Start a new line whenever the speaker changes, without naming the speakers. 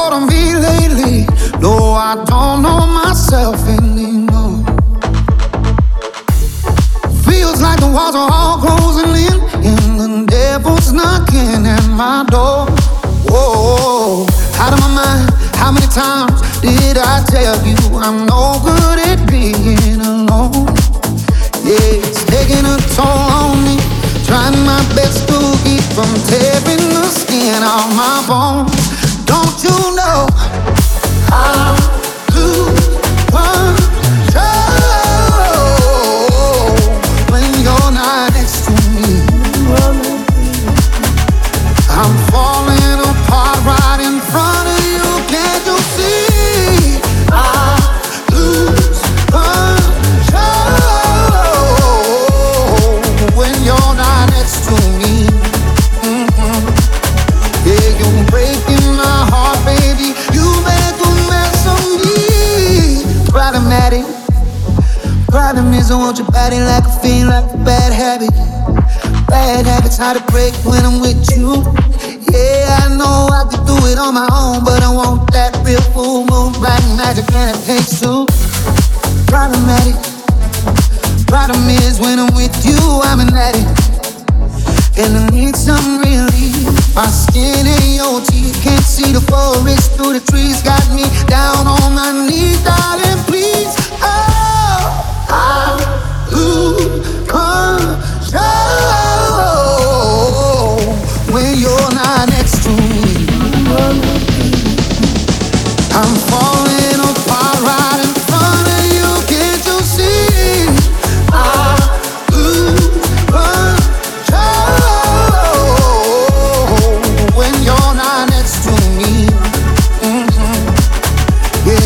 hold on me lately. No, I don't know myself anymore. Feels like the walls are all closing in, and the devil's knocking at my door. Whoa, out of my mind. How many times did I tell you I'm no good at being alone? Problem is, I want your body like a fiend, like a bad habit. Bad habits hard to break when I'm with you. Yeah, I know I could do it on my own, but I want that real full moon, black magic, and it takes two. Problematic. Problem is, when I'm with you, I'm an addict. And I need some relief. My skin ain't your teeth. Can't see the forest through the trees. Got me down on my knees, darling. Please,